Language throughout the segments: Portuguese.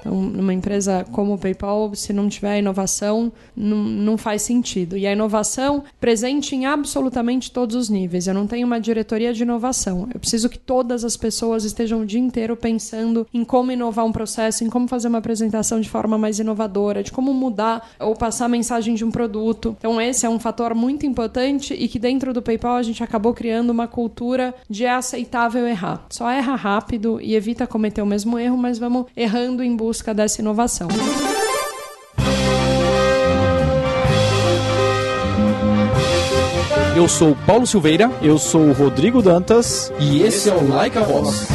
Então, numa empresa como o PayPal, se não tiver inovação, não, não faz sentido. E a inovação presente em absolutamente todos os níveis. Eu não tenho uma diretoria de inovação. Eu preciso que todas as pessoas estejam o dia inteiro pensando em como inovar um processo, em como fazer uma apresentação de forma mais inovadora, de como mudar ou passar a mensagem de um produto. Então, esse é um fator muito importante e que dentro do PayPal a gente acabou criando uma cultura de é aceitável errar. Só erra rápido e evita cometer o mesmo erro, mas vamos errando em busca dessa inovação. Eu sou Paulo Silveira. Eu sou o Rodrigo Dantas. E esse é o Like a Voz.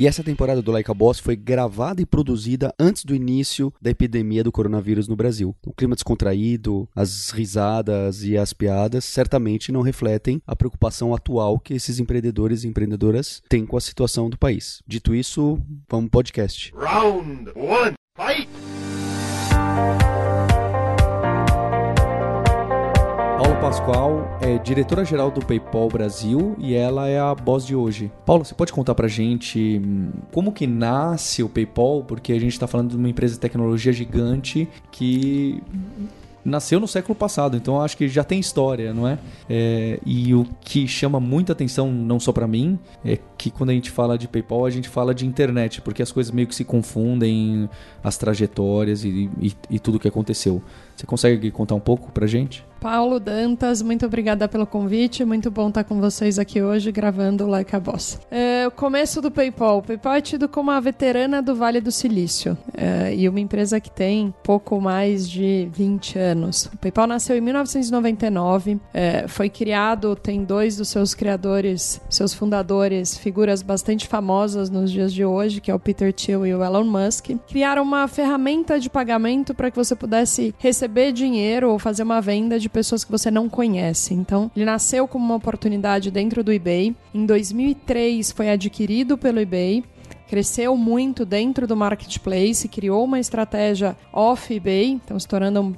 E essa temporada do Like a Boss foi gravada e produzida antes do início da epidemia do coronavírus no Brasil. O clima descontraído, as risadas e as piadas certamente não refletem a preocupação atual que esses empreendedores e empreendedoras têm com a situação do país. Dito isso, vamos podcast. Round one, fight! Pascoal é diretora-geral do PayPal Brasil e ela é a boss de hoje. Paula, você pode contar pra gente hum, como que nasce o PayPal? Porque a gente está falando de uma empresa de tecnologia gigante que nasceu no século passado, então acho que já tem história, não é? é e o que chama muita atenção, não só para mim, é que quando a gente fala de PayPal, a gente fala de internet, porque as coisas meio que se confundem, as trajetórias e, e, e tudo o que aconteceu. Você consegue contar um pouco pra gente? Paulo Dantas, muito obrigada pelo convite. Muito bom estar com vocês aqui hoje gravando Like a Boss. É, o começo do PayPal. O PayPal é tido como a veterana do Vale do Silício é, e uma empresa que tem pouco mais de 20 anos. O PayPal nasceu em 1999, é, foi criado, tem dois dos seus criadores, seus fundadores, figuras bastante famosas nos dias de hoje, que é o Peter Thiel e o Elon Musk. Criaram uma ferramenta de pagamento para que você pudesse receber dinheiro ou fazer uma venda de pessoas que você não conhece. Então, ele nasceu como uma oportunidade dentro do eBay. Em 2003 foi adquirido pelo eBay cresceu muito dentro do marketplace, criou uma estratégia off eBay, então se tornando um,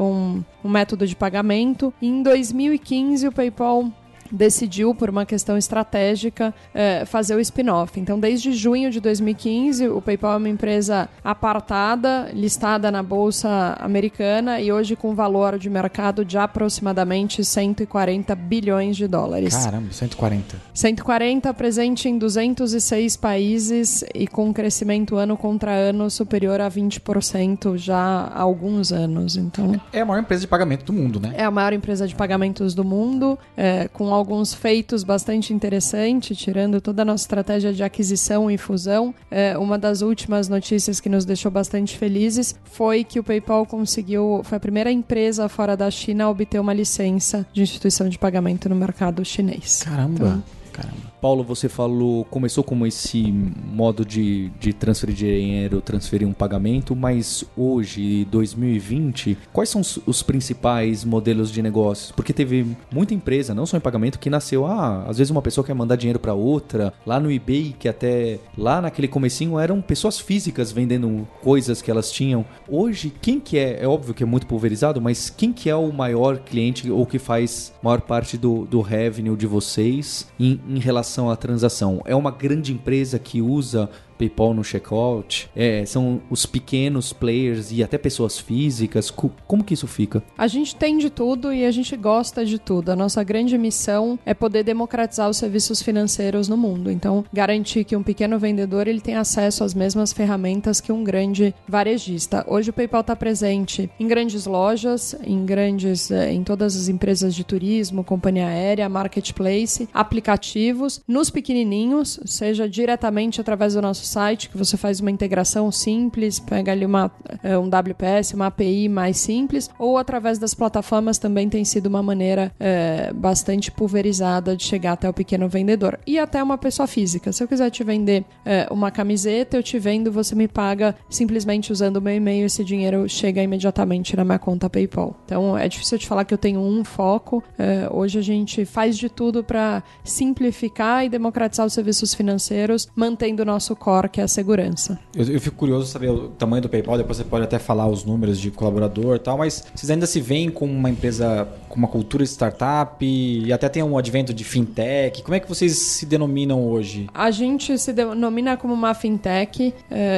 um, um método de pagamento. E em 2015 o PayPal decidiu, por uma questão estratégica, é, fazer o spin-off. Então, desde junho de 2015, o PayPal é uma empresa apartada, listada na Bolsa Americana e hoje com valor de mercado de aproximadamente 140 bilhões de dólares. Caramba, 140. 140, presente em 206 países e com um crescimento ano contra ano superior a 20% já há alguns anos. Então, é a maior empresa de pagamento do mundo, né? É a maior empresa de pagamentos do mundo, é, com alguns feitos bastante interessantes, tirando toda a nossa estratégia de aquisição e fusão. É, uma das últimas notícias que nos deixou bastante felizes foi que o PayPal conseguiu, foi a primeira empresa fora da China a obter uma licença de instituição de pagamento no mercado chinês. Caramba! Então, Caramba. Paulo, você falou, começou como esse modo de, de transferir dinheiro, transferir um pagamento, mas hoje, 2020, quais são os, os, principais modelos de negócios? Porque teve muita empresa, não só em pagamento, que nasceu, ah, às vezes uma pessoa quer mandar dinheiro para outra, lá no eBay, que até lá naquele comecinho eram pessoas físicas vendendo coisas que elas tinham. Hoje, quem que é, é óbvio que é muito pulverizado, mas quem que é o maior cliente ou que faz maior parte do, do revenue de vocês em, em relação relação à transação. É uma grande empresa que usa PayPal no checkout? É, são os pequenos players e até pessoas físicas? Como que isso fica? A gente tem de tudo e a gente gosta de tudo. A nossa grande missão é poder democratizar os serviços financeiros no mundo. Então, garantir que um pequeno vendedor ele tem acesso às mesmas ferramentas que um grande varejista. Hoje o PayPal está presente em grandes lojas, em grandes, eh, em todas as empresas de turismo, companhia aérea, marketplace, aplicativos, nos pequenininhos, seja diretamente através do nosso nosso site, que você faz uma integração simples, pega ali uma, é, um WPS, uma API mais simples, ou através das plataformas também tem sido uma maneira é, bastante pulverizada de chegar até o pequeno vendedor. E até uma pessoa física. Se eu quiser te vender é, uma camiseta, eu te vendo, você me paga simplesmente usando o meu e-mail, esse dinheiro chega imediatamente na minha conta PayPal. Então é difícil te falar que eu tenho um foco. É, hoje a gente faz de tudo para simplificar e democratizar os serviços financeiros, mantendo o nosso core core, que é a segurança. Eu, eu fico curioso saber o tamanho do PayPal, depois você pode até falar os números de colaborador e tal, mas vocês ainda se veem como uma empresa com uma cultura de startup e até tem um advento de fintech. Como é que vocês se denominam hoje? A gente se denomina como uma fintech uh,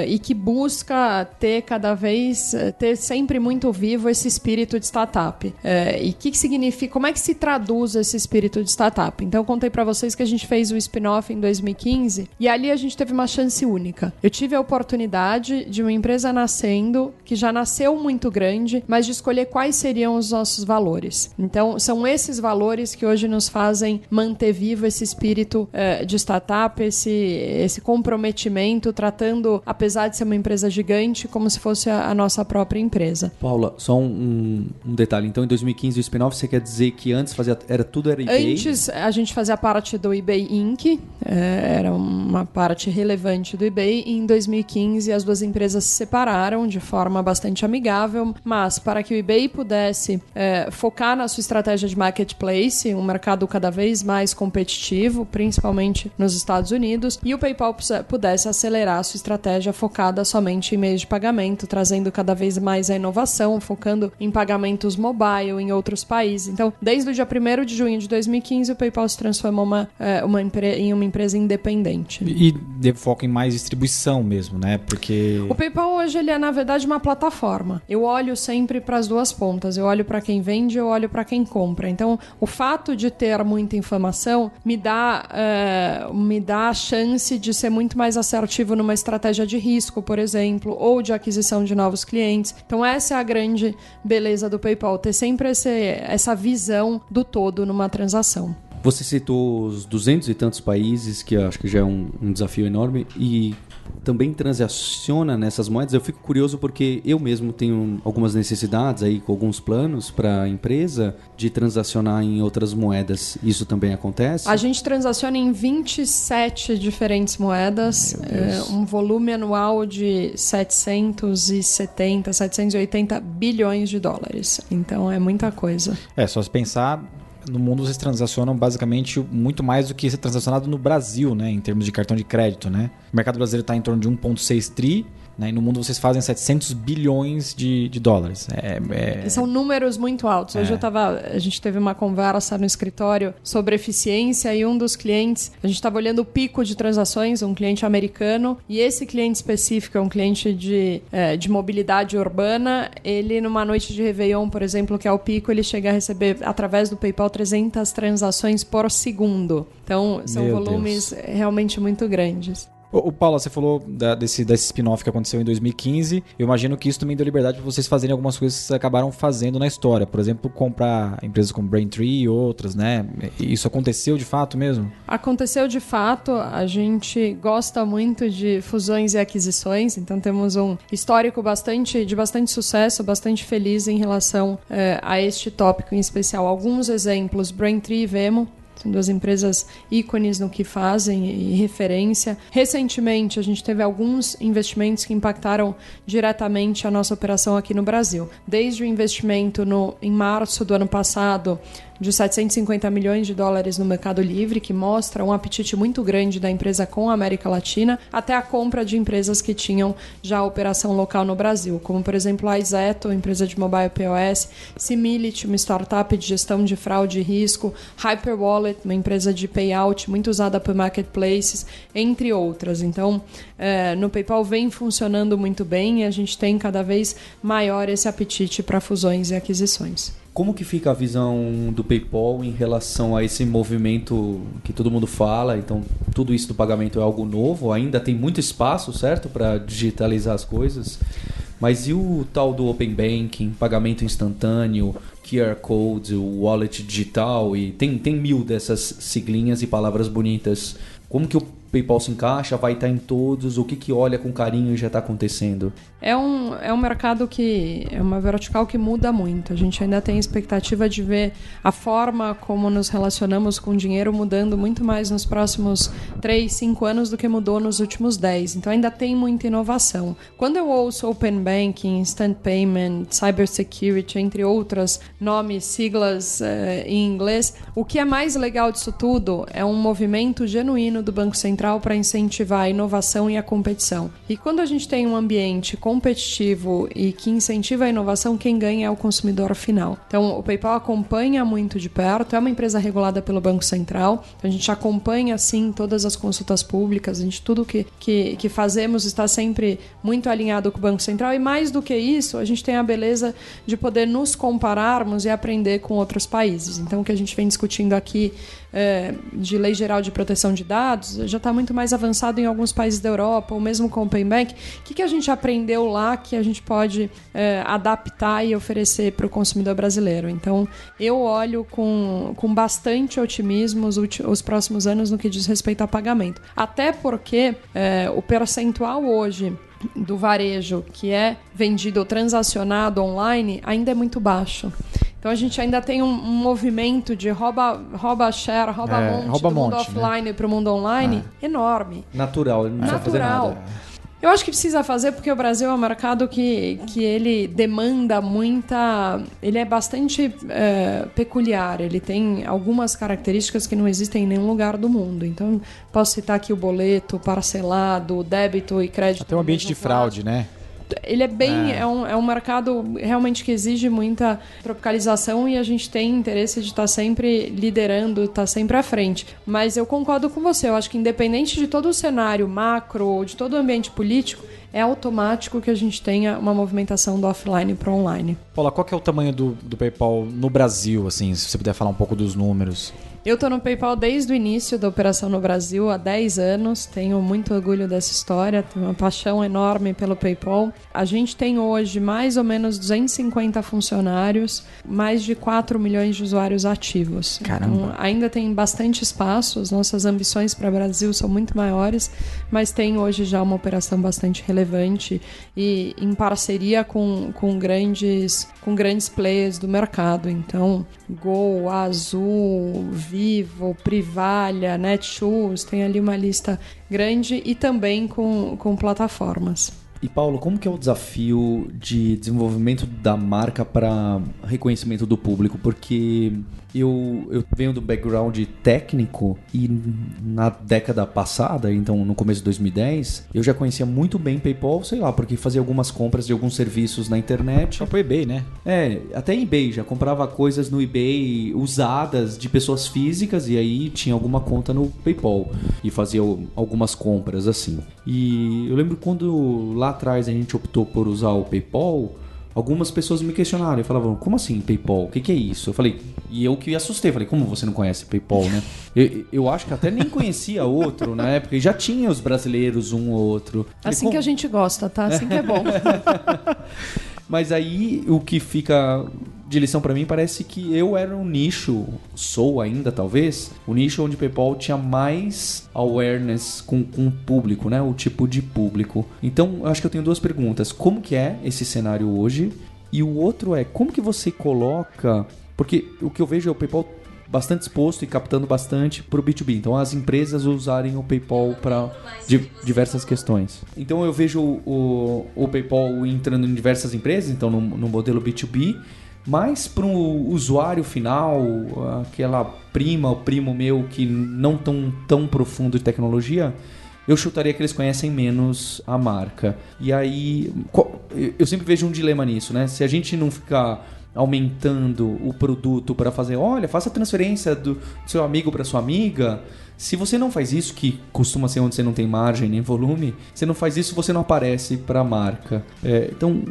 e que busca ter cada vez, uh, ter sempre muito vivo esse espírito de startup. Uh, e o que, que significa, como é que se traduz esse espírito de startup? Então eu contei para vocês que a gente fez o spin-off em 2015 e ali a gente teve uma chance única. Eu tive a oportunidade de uma empresa nascendo que já nasceu muito grande, mas de escolher quais seriam os nossos valores. Então, são esses valores que hoje nos fazem manter vivo esse espírito uh, de startup, esse, esse comprometimento, tratando, apesar de ser uma empresa gigante, como se fosse a, a nossa própria empresa. Paula, só um, um, detalhe. Então, em 2015, o spin-off, você quer dizer que antes fazia, era tudo era eBay? Antes, a gente fazia parte do eBay Inc., é, era uma parte relevante do eBay, e em 2015 as duas empresas se separaram de forma bastante amigável, mas para que o eBay pudesse é, focar na sua estratégia de marketplace, um mercado cada vez mais competitivo, principalmente nos Estados Unidos, e o PayPal pudesse acelerar a sua estratégia focada somente em meios de pagamento, trazendo cada vez mais a inovação, focando em pagamentos mobile em outros países. Então, desde o dia 1 de junho de 2015, o PayPal se transformou uma, é, uma em uma empresa independente. E de foco em mais distribuição mesmo, né? Porque o PayPal hoje ele é na verdade uma plataforma. Eu olho sempre para as duas pontas. Eu olho para quem vende, eu olho para quem compra. Então, o fato de ter muita informação me dá, uh, me dá a chance de ser muito mais assertivo numa estratégia de risco, por exemplo, ou de aquisição de novos clientes. Então, essa é a grande beleza do PayPal, ter sempre esse, essa visão do todo numa transação. Você citou os duzentos e tantos países, que acho que já é um, um desafio enorme, e também transaciona nessas moedas. Eu fico curioso porque eu mesmo tenho algumas necessidades aí com alguns planos para a empresa de transacionar em outras moedas. Isso também acontece? A gente transaciona em 27 diferentes moedas, é, um volume anual de 770, 780 bilhões de dólares. Então é muita coisa. É, só se pensar no mundo vocês transacionam basicamente muito mais do que ser transacionado no Brasil, né? Em termos de cartão de crédito, né? O mercado brasileiro está em torno de 1,6 tri né? E no mundo vocês fazem 700 bilhões de, de dólares. É, é... São números muito altos. Hoje é. eu tava, a gente teve uma conversa no escritório sobre eficiência e um dos clientes, a gente estava olhando o pico de transações, um cliente americano, e esse cliente específico é um cliente de, é, de mobilidade urbana. Ele, numa noite de Réveillon, por exemplo, que é o pico, ele chega a receber, através do PayPal, 300 transações por segundo. Então, são Meu volumes Deus. realmente muito grandes. O, Paulo, você falou da, desse, desse spin-off que aconteceu em 2015. Eu imagino que isso também deu liberdade para vocês fazerem algumas coisas que vocês acabaram fazendo na história. Por exemplo, comprar empresas como Braintree e outras, né? Isso aconteceu de fato mesmo? Aconteceu de fato. A gente gosta muito de fusões e aquisições, então temos um histórico bastante de bastante sucesso, bastante feliz em relação é, a este tópico em especial. Alguns exemplos: Braintree e Vemo são duas empresas ícones no que fazem e referência. Recentemente, a gente teve alguns investimentos que impactaram diretamente a nossa operação aqui no Brasil. Desde o investimento no, em março do ano passado de 750 milhões de dólares no Mercado Livre, que mostra um apetite muito grande da empresa com a América Latina, até a compra de empresas que tinham já operação local no Brasil, como por exemplo a Izeto, empresa de mobile POS, Simility, uma startup de gestão de fraude e risco, Hyperwallet, uma empresa de payout muito usada por marketplaces, entre outras. Então, é, no PayPal vem funcionando muito bem e a gente tem cada vez maior esse apetite para fusões e aquisições. Como que fica a visão do PayPal em relação a esse movimento que todo mundo fala? Então, tudo isso do pagamento é algo novo, ainda tem muito espaço, certo, para digitalizar as coisas. Mas e o tal do Open Banking, pagamento instantâneo, QR Code, o wallet digital e tem, tem mil dessas siglinhas e palavras bonitas. Como que o PayPal se encaixa, vai estar em todos, o que, que olha com carinho e já está acontecendo? É um, é um mercado que é uma vertical que muda muito. A gente ainda tem expectativa de ver a forma como nos relacionamos com o dinheiro mudando muito mais nos próximos 3, 5 anos do que mudou nos últimos 10. Então ainda tem muita inovação. Quando eu ouço Open Banking, Instant Payment, Cybersecurity, entre outras nomes, siglas uh, em inglês, o que é mais legal disso tudo é um movimento genuíno do Banco Central Central para incentivar a inovação e a competição. E quando a gente tem um ambiente competitivo e que incentiva a inovação, quem ganha é o consumidor final. Então, o PayPal acompanha muito de perto, é uma empresa regulada pelo Banco Central, então a gente acompanha, sim, todas as consultas públicas, a gente, tudo que, que, que fazemos está sempre muito alinhado com o Banco Central e mais do que isso, a gente tem a beleza de poder nos compararmos e aprender com outros países. Então, o que a gente vem discutindo aqui é, de lei geral de proteção de dados já está muito mais avançado em alguns países da Europa, ou mesmo com o Open Bank. O que, que a gente aprendeu lá que a gente pode é, adaptar e oferecer para o consumidor brasileiro? Então, eu olho com, com bastante otimismo os, os próximos anos no que diz respeito a pagamento. Até porque é, o percentual hoje do varejo que é vendido ou transacionado online ainda é muito baixo. Então a gente ainda tem um, um movimento de rouba, rouba share, rouba É, monte rouba do mundo monte, né? offline para o mundo online enorme. Natural, ele não precisa fazer nada. Eu acho que precisa fazer porque o Brasil é um mercado que, que ele demanda muita. Ele é bastante é, peculiar. Ele tem algumas características que não existem em nenhum lugar do mundo. Então, posso citar aqui o boleto parcelado, débito e crédito. Tem um ambiente de fraude, né? Ele é bem. É. É. um, é um mercado realmente que exige muita tropicalização e a gente tem interesse de estar sempre liderando, estar sempre à frente. Mas eu concordo com você, eu acho que independente de todo o cenário macro, de todo o ambiente político, é automático que a gente tenha uma movimentação do offline para o online. Paula, qual que é o tamanho do, do PayPal no Brasil, assim, se você puder falar um pouco dos números? Eu estou no PayPal desde o início da operação no Brasil, há 10 anos. Tenho muito orgulho dessa história, tenho uma paixão enorme pelo PayPal. A gente tem hoje mais ou menos 250 funcionários, mais de 4 milhões de usuários ativos. Caramba. Então, ainda tem bastante espaço, as nossas ambições para o Brasil são muito maiores, mas tem hoje já uma operação bastante relevante e em parceria com, com, grandes, com grandes players do mercado. Então, Gol, Azul, Vivo, Privalha, Netshoes, tem ali uma lista grande e também com, com plataformas. E Paulo, como que é o desafio de desenvolvimento da marca para reconhecimento do público? Porque eu, eu venho do background técnico e na década passada, então no começo de 2010, eu já conhecia muito bem PayPal, sei lá, porque fazia algumas compras de alguns serviços na internet. Só pro eBay, né? É, até eBay, já comprava coisas no eBay usadas de pessoas físicas e aí tinha alguma conta no PayPal e fazia algumas compras assim. E eu lembro quando lá atrás a gente optou por usar o PayPal, algumas pessoas me questionaram e falavam: "Como assim PayPal? O que, que é isso?" Eu falei: "E eu que assustei, falei: "Como você não conhece PayPal, né?" eu, eu acho que até nem conhecia outro na época e já tinha os brasileiros um ou outro. Falei, Assim "Como?" que a gente gosta, tá? Assim que é bom. Mas aí o que fica de lição pra mim parece que eu era um nicho, sou ainda talvez, o nicho onde o PayPal tinha mais awareness com, com o público, né? O tipo de público. Então, eu acho que eu tenho duas perguntas. Como que é esse cenário hoje? E o outro é, como que você coloca... Porque o que eu vejo é o PayPal bastante exposto e captando bastante para o B2B. Então, as empresas usarem o PayPal para diversas questões. Então, eu vejo o, o PayPal entrando em diversas empresas, então no, no modelo B2B, mas para o usuário final, aquela prima ou primo meu que não tão, tão profundo de tecnologia, eu chutaria que eles conhecem menos a marca. E aí, eu sempre vejo um dilema nisso, né? Se a gente não ficar aumentando o produto para fazer, olha, faça a transferência do seu amigo para sua amiga. Se você não faz isso, que costuma ser onde você não tem margem nem volume, você não faz isso, você não aparece para a marca. É, então,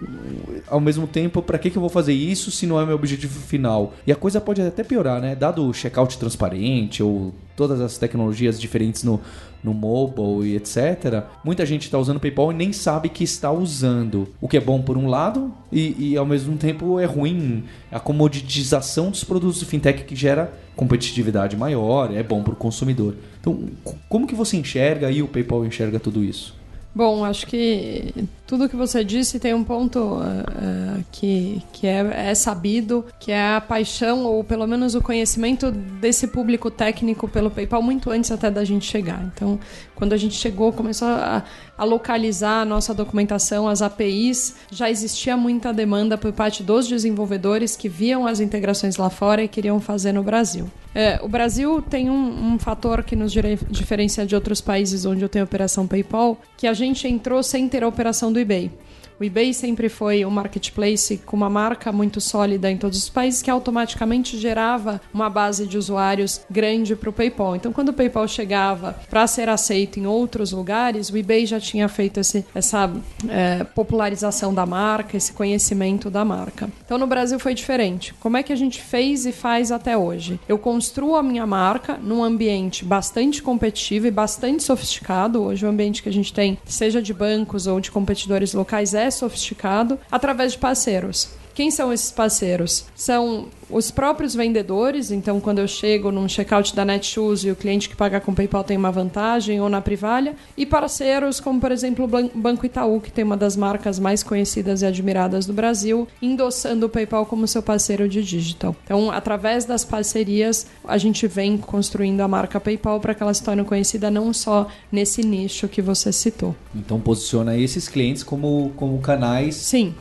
ao mesmo tempo, para que, que eu vou fazer isso se não é meu objetivo final? E a coisa pode até piorar, né? Dado o checkout transparente ou todas as tecnologias diferentes no, no mobile e etc. Muita gente está usando o PayPal e nem sabe que está usando. O que é bom por um lado e, e, ao mesmo tempo é ruim a comoditização dos produtos de fintech que gera competitividade maior, é bom para o consumidor. Então, co- como que você enxerga e o PayPal enxerga tudo isso? Bom, acho que tudo que você disse tem um ponto ah, que, que é, é sabido, que é a paixão ou pelo menos o conhecimento desse público técnico pelo PayPal muito antes até da gente chegar. Então, quando a gente chegou, começou a, a localizar a nossa documentação, as APIs, já existia muita demanda por parte dos desenvolvedores que viam as integrações lá fora e queriam fazer no Brasil. É, o Brasil tem um, um fator que nos diferencia de outros países onde eu tenho operação PayPal, que a gente entrou sem ter a operação do eBay. O eBay sempre foi um marketplace com uma marca muito sólida em todos os países que automaticamente gerava uma base de usuários grande para o PayPal. Então, quando o PayPal chegava para ser aceito em outros lugares, o eBay já tinha feito esse, essa é, popularização da marca, esse conhecimento da marca. Então, no Brasil foi diferente. Como é que a gente fez e faz até hoje? Eu construo a minha marca num ambiente bastante competitivo e bastante sofisticado. Hoje, o ambiente que a gente tem, seja de bancos ou de competidores locais, sofisticado através de parceiros. Quem são esses parceiros? São os próprios vendedores, então quando eu chego num checkout da Netshoes e o cliente que paga com PayPal tem uma vantagem, ou na Privalha, e parceiros como, por exemplo, o Banco Itaú, que tem uma das marcas mais conhecidas e admiradas do Brasil, endossando o PayPal como seu parceiro de digital. Então, através das parcerias, a gente vem construindo a marca PayPal para que ela se torne conhecida não só nesse nicho que você citou. Então, posiciona esses clientes como, como canais Sim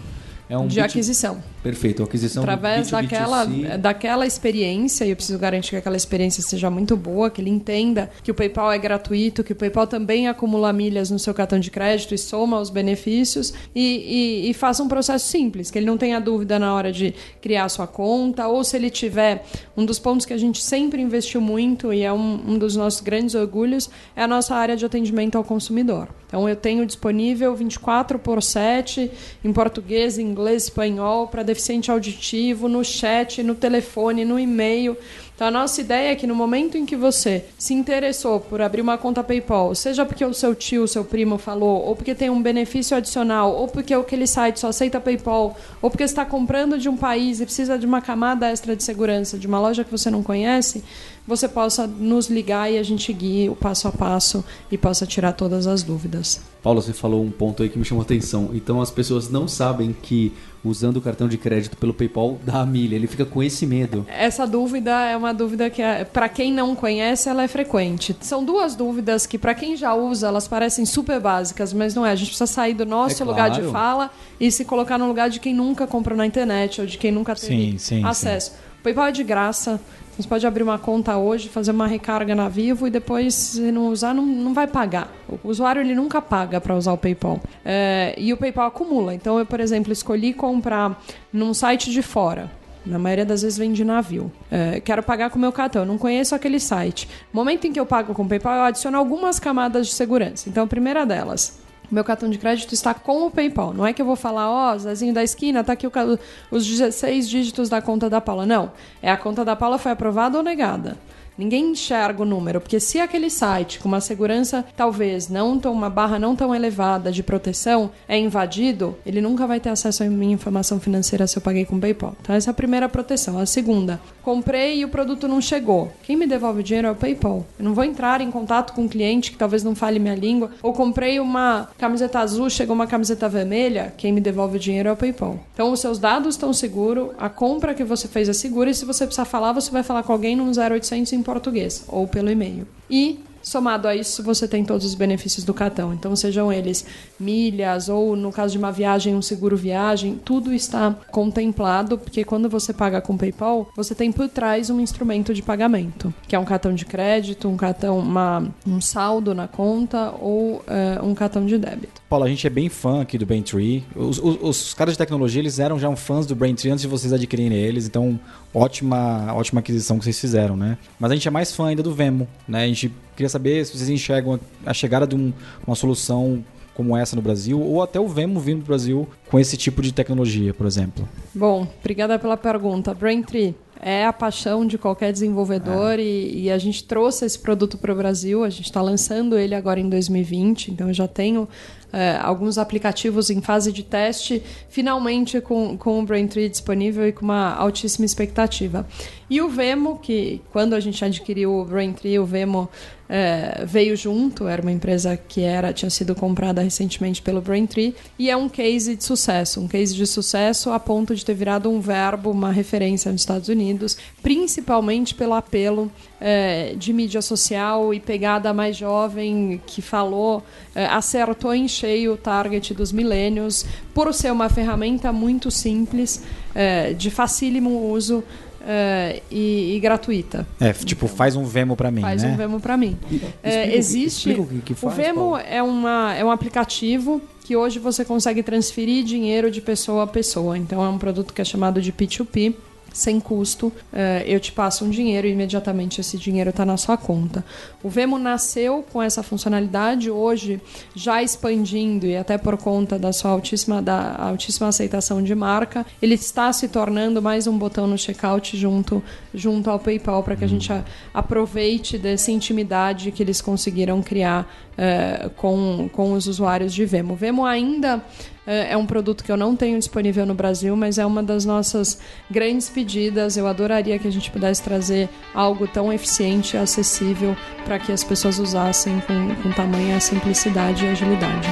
é um de aquisição. Perfeito, aquisição Através daquela, daquela experiência, e eu preciso garantir que aquela experiência seja muito boa, que ele entenda que o PayPal é gratuito, que o PayPal também acumula milhas no seu cartão de crédito e soma os benefícios, e, e, e faça um processo simples, que ele não tenha dúvida na hora de criar a sua conta, ou se ele tiver. Um dos pontos que a gente sempre investiu muito, e é um, um dos nossos grandes orgulhos, é a nossa área de atendimento ao consumidor. Então eu tenho disponível 24 por 7 em português, inglês, espanhol para deficiente auditivo, no chat, no telefone, no e-mail. Então a nossa ideia é que no momento em que você se interessou por abrir uma conta PayPal, seja porque o seu tio, o seu primo falou, ou porque tem um benefício adicional, ou porque aquele site só aceita PayPal, ou porque está comprando de um país e precisa de uma camada extra de segurança de uma loja que você não conhece, você possa nos ligar e a gente guie o passo a passo e possa tirar todas as dúvidas. Paulo, você falou um ponto aí que me chamou a atenção. Então as pessoas não sabem que usando o cartão de crédito pelo PayPal dá a milha. Ele fica com esse medo. Essa dúvida é uma dúvida que, é, para quem não conhece, ela é frequente. São duas dúvidas que, para quem já usa, elas parecem super básicas, mas não é. A gente precisa sair do nosso é lugar claro. de fala e se colocar no lugar de quem nunca comprou na internet ou de quem nunca teve sim, sim, acesso. Sim. O PayPal é de graça. Você pode abrir uma conta hoje, fazer uma recarga na Vivo e depois, se não usar, não, não vai pagar. O usuário ele nunca paga para usar o PayPal. É, e o PayPal acumula. Então, eu, por exemplo, escolhi comprar num site de fora. Na maioria das vezes vem de navio. É, quero pagar com meu cartão, não conheço aquele site. No momento em que eu pago com o PayPal, eu adiciono algumas camadas de segurança. Então, a primeira delas, meu cartão de crédito está com o PayPal. Não é que eu vou falar, ó, oh, Zezinho da esquina, tá aqui o, os 16 dígitos da conta da Paula. Não. É a conta da Paula foi aprovada ou negada. Ninguém enxerga o número, porque se aquele site com uma segurança talvez não tão uma barra não tão elevada de proteção é invadido, ele nunca vai ter acesso à minha informação financeira se eu paguei com PayPal. Então essa é a primeira proteção. A segunda, comprei e o produto não chegou. Quem me devolve o dinheiro é o PayPal. Eu não vou entrar em contato com um cliente que talvez não fale minha língua ou comprei uma camiseta azul, chegou uma camiseta vermelha, quem me devolve o dinheiro é o PayPal. Então os seus dados estão seguros, a compra que você fez é segura e se você precisar falar, você vai falar com alguém no 0800 português ou pelo e-mail. E Somado a isso, você tem todos os benefícios do cartão. Então, sejam eles milhas ou, no caso de uma viagem, um seguro viagem, tudo está contemplado, porque quando você paga com PayPal, você tem por trás um instrumento de pagamento, que é um cartão de crédito, um cartão, uma, um saldo na conta ou uh, um cartão de débito. Paulo, a gente é bem fã aqui do Braintree. Os, os, os caras de tecnologia, eles eram já fãs do Braintree antes de vocês adquirirem eles, então ótima, ótima aquisição que vocês fizeram, né? Mas a gente é mais fã ainda do Vemo, né? A gente queria saber se vocês enxergam a chegada de um, uma solução como essa no Brasil, ou até o Vemo vindo para o Brasil com esse tipo de tecnologia, por exemplo. Bom, obrigada pela pergunta. Braintree é a paixão de qualquer desenvolvedor é. e, e, a gente trouxe esse produto para o Brasil. A gente está lançando ele agora em 2020, então eu já tenho é, alguns aplicativos em fase de teste, finalmente com, com o Braintree disponível e com uma altíssima expectativa. E o Vemo, que quando a gente adquiriu o Braintree, o Vemo é, veio junto, era uma empresa que era tinha sido comprada recentemente pelo Braintree, e é um case de sucesso, um case de sucesso a ponto de ter virado um verbo, uma referência nos Estados Unidos, principalmente pelo apelo é, de mídia social e pegada mais jovem que falou, é, acertou em cheio o target dos milênios, por ser uma ferramenta muito simples, é, de facílimo uso, é, e, e, gratuita. É, tipo, faz um Vemo para mim, faz né? um Vemo para mim. É, existe. Explica o que, que faz, o Vemo Paulo. é, uma, é um aplicativo que hoje você consegue transferir dinheiro de pessoa a pessoa. Então é um produto que é chamado de P2P sem custo, uh, eu te passo um dinheiro e imediatamente esse dinheiro está na sua conta. O Vemo nasceu com essa funcionalidade, hoje já expandindo e até por conta da sua altíssima, da altíssima aceitação de marca, ele está se tornando mais um botão no checkout junto, junto ao PayPal para que a gente a, aproveite dessa intimidade que eles conseguiram criar uh, com, com os usuários de Vemo. O Vemo ainda é um produto que eu não tenho disponível no Brasil, mas é uma das nossas grandes pedidas. Eu adoraria que a gente pudesse trazer algo tão eficiente e acessível para que as pessoas usassem com, com tamanha simplicidade e agilidade.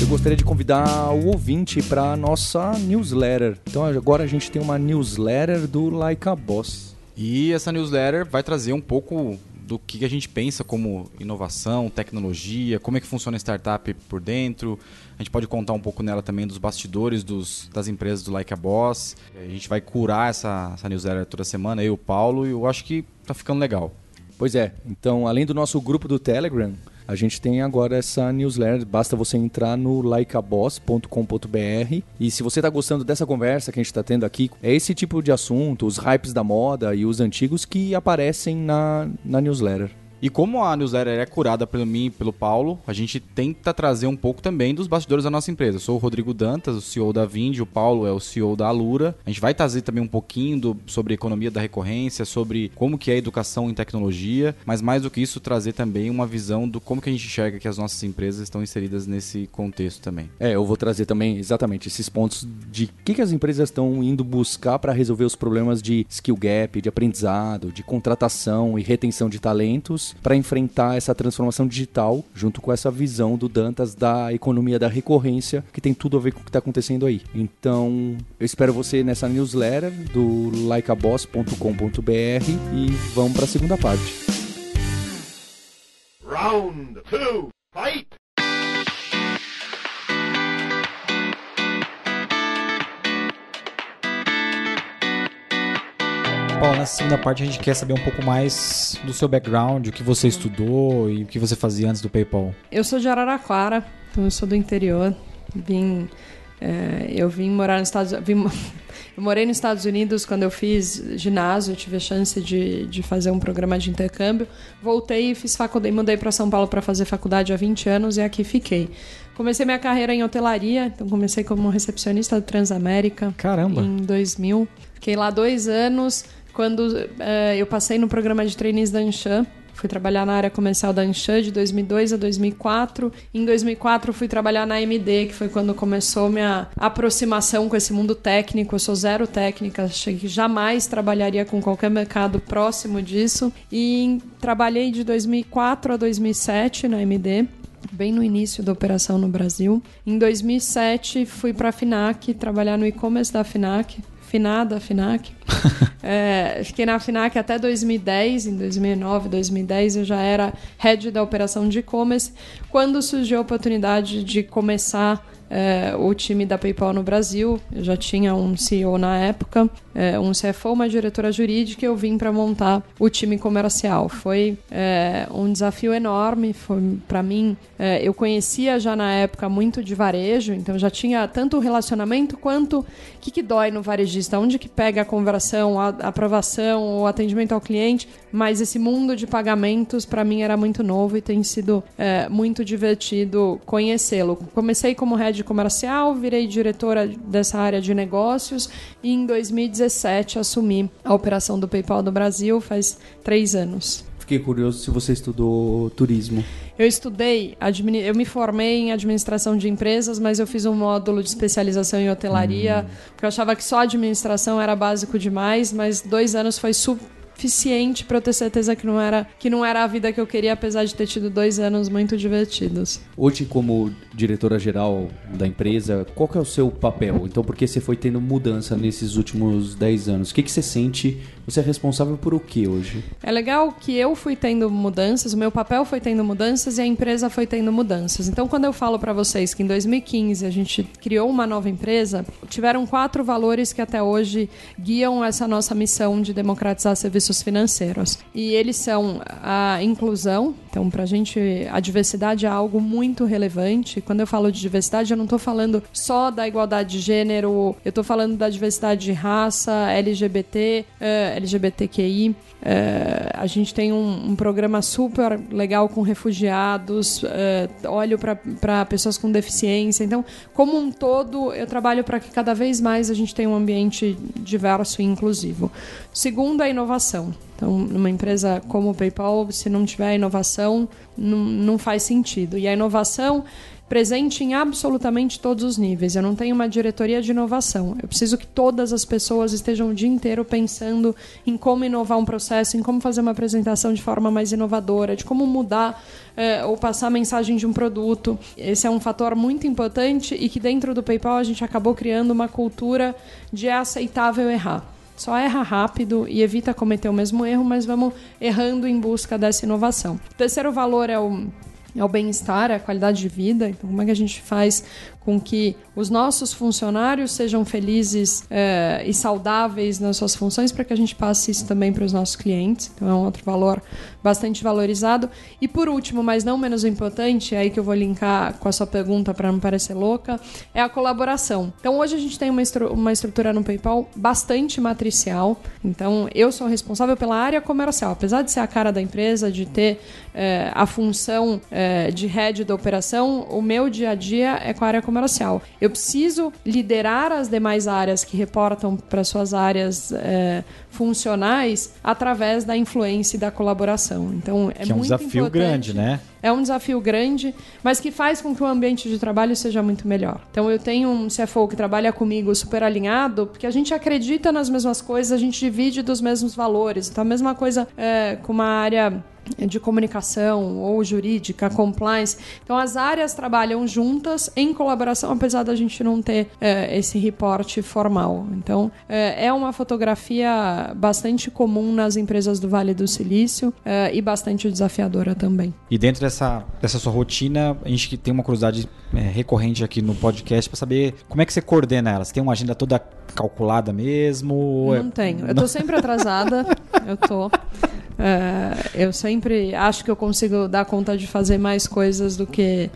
Eu gostaria de convidar o ouvinte para nossa newsletter. Então agora a gente tem uma newsletter do Like a Boss. E essa newsletter vai trazer um pouco do que a gente pensa como inovação, tecnologia, como é que funciona a startup por dentro. A gente pode contar um pouco nela também dos bastidores dos, das empresas do Like a Boss. A gente vai curar essa, essa newsletter toda semana, eu o Paulo, e eu acho que tá ficando legal. Pois é, então além do nosso grupo do Telegram, a gente tem agora essa newsletter, basta você entrar no likeaboss.com.br e se você está gostando dessa conversa que a gente está tendo aqui, é esse tipo de assunto, os hypes da moda e os antigos que aparecem na, na newsletter. E como a newsletter é curada pelo mim e pelo Paulo, a gente tenta trazer um pouco também dos bastidores da nossa empresa. Eu sou o Rodrigo Dantas, o CEO da Vind, o Paulo é o CEO da Alura. A gente vai trazer também um pouquinho do, sobre economia da recorrência, sobre como que é educação em tecnologia, mas mais do que isso, trazer também uma visão do como que a gente enxerga que as nossas empresas estão inseridas nesse contexto também. É, eu vou trazer também exatamente esses pontos de o que, que as empresas estão indo buscar para resolver os problemas de skill gap, de aprendizado, de contratação e retenção de talentos para enfrentar essa transformação digital, junto com essa visão do Dantas da economia da recorrência, que tem tudo a ver com o que está acontecendo aí. Então, eu espero você nessa newsletter do likeaboss.com.br e vamos para a segunda parte. Round two, fight! Nessa segunda parte a gente quer saber um pouco mais do seu background, o que você estudou e o que você fazia antes do PayPal. Eu sou de Araraquara, então eu sou do interior. Vim, é, eu vim morar nos Estados Unidos. Eu morei nos Estados Unidos quando eu fiz ginásio, tive a chance de, de fazer um programa de intercâmbio. Voltei e fiz faculdade, mudei para São Paulo para fazer faculdade há 20 anos e aqui fiquei. Comecei minha carreira em hotelaria, então comecei como recepcionista do Transamérica. Caramba! Em 2000. Fiquei lá dois anos. Quando uh, eu passei no programa de trainees da Anshan, fui trabalhar na área comercial da Anshan de 2002 a 2004. Em 2004 fui trabalhar na AMD, que foi quando começou minha aproximação com esse mundo técnico. Eu sou zero técnica, achei que jamais trabalharia com qualquer mercado próximo disso. E trabalhei de 2004 a 2007 na AMD bem no início da operação no Brasil. Em 2007 fui para a Finac trabalhar no e-commerce da Finac finada FINAC. é, fiquei na FINAC até 2010, em 2009, 2010 eu já era head da operação de e-commerce, quando surgiu a oportunidade de começar é, o time da PayPal no Brasil. Eu já tinha um CEO na época, é, um CFO, uma diretora jurídica, e eu vim para montar o time comercial. Foi é, um desafio enorme. Para mim, é, eu conhecia já na época muito de varejo, então já tinha tanto o relacionamento quanto o que, que dói no varejista, onde que pega a conversão, a aprovação, o atendimento ao cliente. Mas esse mundo de pagamentos para mim era muito novo e tem sido é, muito divertido conhecê-lo. Comecei como head comercial, virei diretora dessa área de negócios e em 2017 assumi a operação do PayPal do Brasil, faz três anos. Fiquei curioso se você estudou turismo. Eu estudei, eu me formei em administração de empresas, mas eu fiz um módulo de especialização em hotelaria, hum. porque eu achava que só administração era básico demais, mas dois anos foi super suficiente para eu ter certeza que não era que não era a vida que eu queria, apesar de ter tido dois anos muito divertidos. Hoje, como diretora geral da empresa, qual que é o seu papel? Então, por que você foi tendo mudança nesses últimos 10 anos? O que, que você sente? Você é responsável por o que hoje? É legal que eu fui tendo mudanças, o meu papel foi tendo mudanças e a empresa foi tendo mudanças. Então, quando eu falo para vocês que em 2015 a gente criou uma nova empresa, tiveram quatro valores que até hoje guiam essa nossa missão de democratizar serviços financeiros. E eles são a inclusão, então, para a gente, a diversidade é algo muito relevante. Quando eu falo de diversidade, eu não estou falando só da igualdade de gênero, eu estou falando da diversidade de raça, LGBT, uh, LGBTQI. Uh, a gente tem um, um, programa super legal com refugiados, uh, olho para pessoas com deficiência. Então, como um todo, eu trabalho para que cada vez mais a gente tenha um ambiente diverso e inclusivo. Segundo, a inovação. Então, numa empresa como o PayPal, se não tiver inovação, não, não faz sentido. E a inovação presente em absolutamente todos os níveis. Eu não tenho uma diretoria de inovação. Eu preciso que todas as pessoas estejam o dia inteiro pensando em como inovar um processo, em como fazer uma apresentação de forma mais inovadora, de como mudar eh, ou passar a mensagem de um produto. Esse é um fator muito importante e que dentro do PayPal a gente acabou criando uma cultura de é aceitável errar. Só erra rápido e evita cometer o mesmo erro, mas vamos errando em busca dessa inovação. O terceiro valor é o é o bem-estar, é a qualidade de vida. Então, como é que a gente faz com que os nossos funcionários sejam felizes é, e saudáveis nas suas funções para que a gente passe isso também para os nossos clientes. Então é um outro valor bastante valorizado. E por último, mas não menos importante, é aí que eu vou linkar com a sua pergunta para não parecer louca, é a colaboração. Então hoje a gente tem uma, estru uma estrutura no PayPal bastante matricial. Então eu sou responsável pela área comercial, apesar de ser a cara da empresa, de ter é, a função é, de head da operação, o meu dia a dia é com a área comercial. Eu preciso liderar as demais áreas que reportam para suas áreas é, funcionais através da influência e da colaboração. Então é que é um muito desafio importante. grande, né? É um desafio grande, mas que faz com que o ambiente de trabalho seja muito melhor. Então eu tenho um CFO que trabalha comigo super alinhado, porque a gente acredita nas mesmas coisas, a gente divide dos mesmos valores. Então a mesma coisa é, com uma área de comunicação ou jurídica, compliance. Então as áreas trabalham juntas em colaboração, apesar da gente não ter é, esse reporte formal. Então é, é, uma fotografia bastante comum nas empresas do Vale do Silício é, e bastante desafiadora também. E dentro dessa, dessa sua rotina, a gente tem uma curiosidade é, recorrente aqui no podcast para saber como é que você coordena ela. Você tem uma agenda toda calculada mesmo? Não tenho. Eu tô sempre atrasada. eu tô. É, eu sempre acho que eu consigo dar conta de fazer mais coisas do que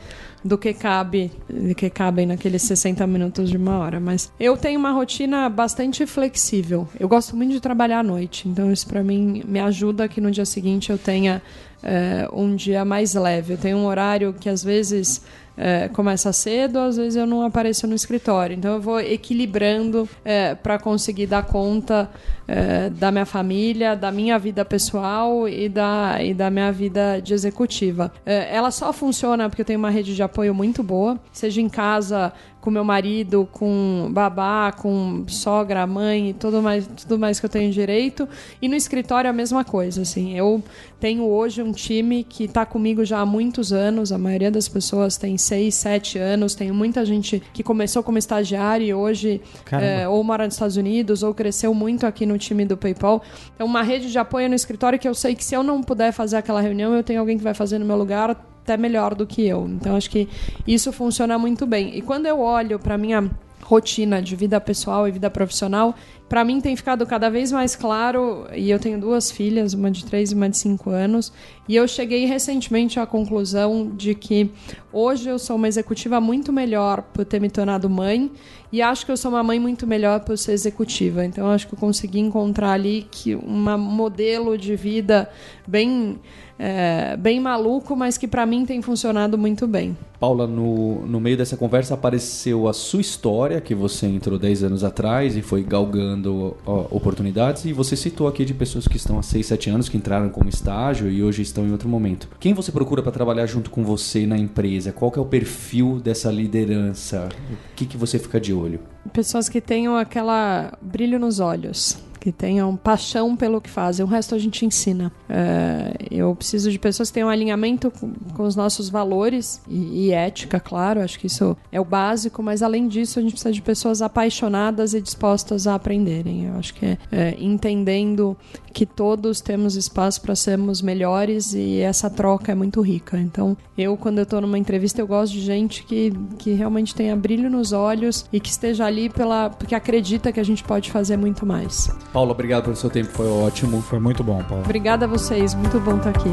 do que cabe, do que cabem naqueles 60 minutos de uma hora, mas eu tenho uma rotina bastante flexível. Eu gosto muito de trabalhar à noite, então isso para mim me ajuda que no dia seguinte eu tenha é, um dia mais leve. Eu tenho um horário que às vezes é, começa cedo, às vezes eu não apareço no escritório. Então eu vou equilibrando é, para conseguir dar conta é, da minha família, da minha vida pessoal e da, e da minha vida de executiva. Ela só funciona porque eu tenho uma rede de apoio muito boa, seja em casa com meu marido, com babá, com sogra, mãe e tudo mais, tudo mais que eu tenho direito. E no escritório a mesma coisa, assim. Eu tenho hoje um time que está comigo já há muitos anos. A maioria das pessoas tem seis, sete anos. Tenho muita gente que começou como estagiário e hoje é, ou mora nos Estados Unidos ou cresceu muito aqui no time do PayPal. É uma rede de apoio no escritório que eu sei que se eu não puder fazer aquela reunião, eu tenho alguém que vai fazer no meu lugar até melhor do que eu. Então acho que isso funciona muito bem. E quando eu olho para minha rotina de vida pessoal e vida profissional, para mim tem ficado cada vez mais claro, e eu tenho duas filhas, uma de três e uma de cinco anos, e eu cheguei recentemente à conclusão de que hoje eu sou uma executiva muito melhor por ter me tornado mãe, e acho que eu sou uma mãe muito melhor por ser executiva. Então acho que eu consegui encontrar ali que um modelo de vida bem é, bem maluco, mas que para mim tem funcionado muito bem. Paula, no, no meio dessa conversa apareceu a sua história, que você entrou 10 anos atrás e foi galgando ó, oportunidades, e você citou aqui de pessoas que estão há 6, 7 anos, que entraram como estágio e hoje estão em outro momento. Quem você procura para trabalhar junto com você na empresa? Qual é o perfil dessa liderança? O que, que você fica de olho? Pessoas que tenham aquela brilho nos olhos que tenham paixão pelo que fazem. O resto a gente ensina. É, eu preciso de pessoas que tenham alinhamento com, com os nossos valores e, e, ética, claro. Acho que isso é o básico, mas além disso, a gente precisa de pessoas apaixonadas e dispostas a aprenderem. Eu acho que é, é entendendo que todos temos espaço para sermos melhores e essa troca é muito rica. Então, eu, quando eu estou numa entrevista, eu gosto de gente que, que realmente tenha brilho nos olhos e que esteja ali pela, porque acredita que a gente pode fazer muito mais. Paulo, obrigado pelo seu tempo, foi ótimo. Foi muito bom, Paulo. Obrigada a vocês, muito bom estar aqui.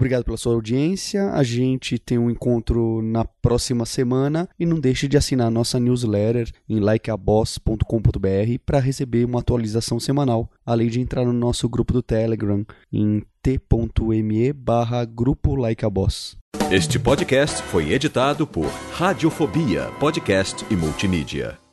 Obrigado pela sua audiência. A gente tem um encontro na próxima semana e não deixe de assinar nossa newsletter em likeaboss.com.br para receber uma atualização semanal, além de entrar no nosso grupo do Telegram em t.me barra grupo likeaboss. Este podcast foi editado por Radiofobia, podcast e multimídia.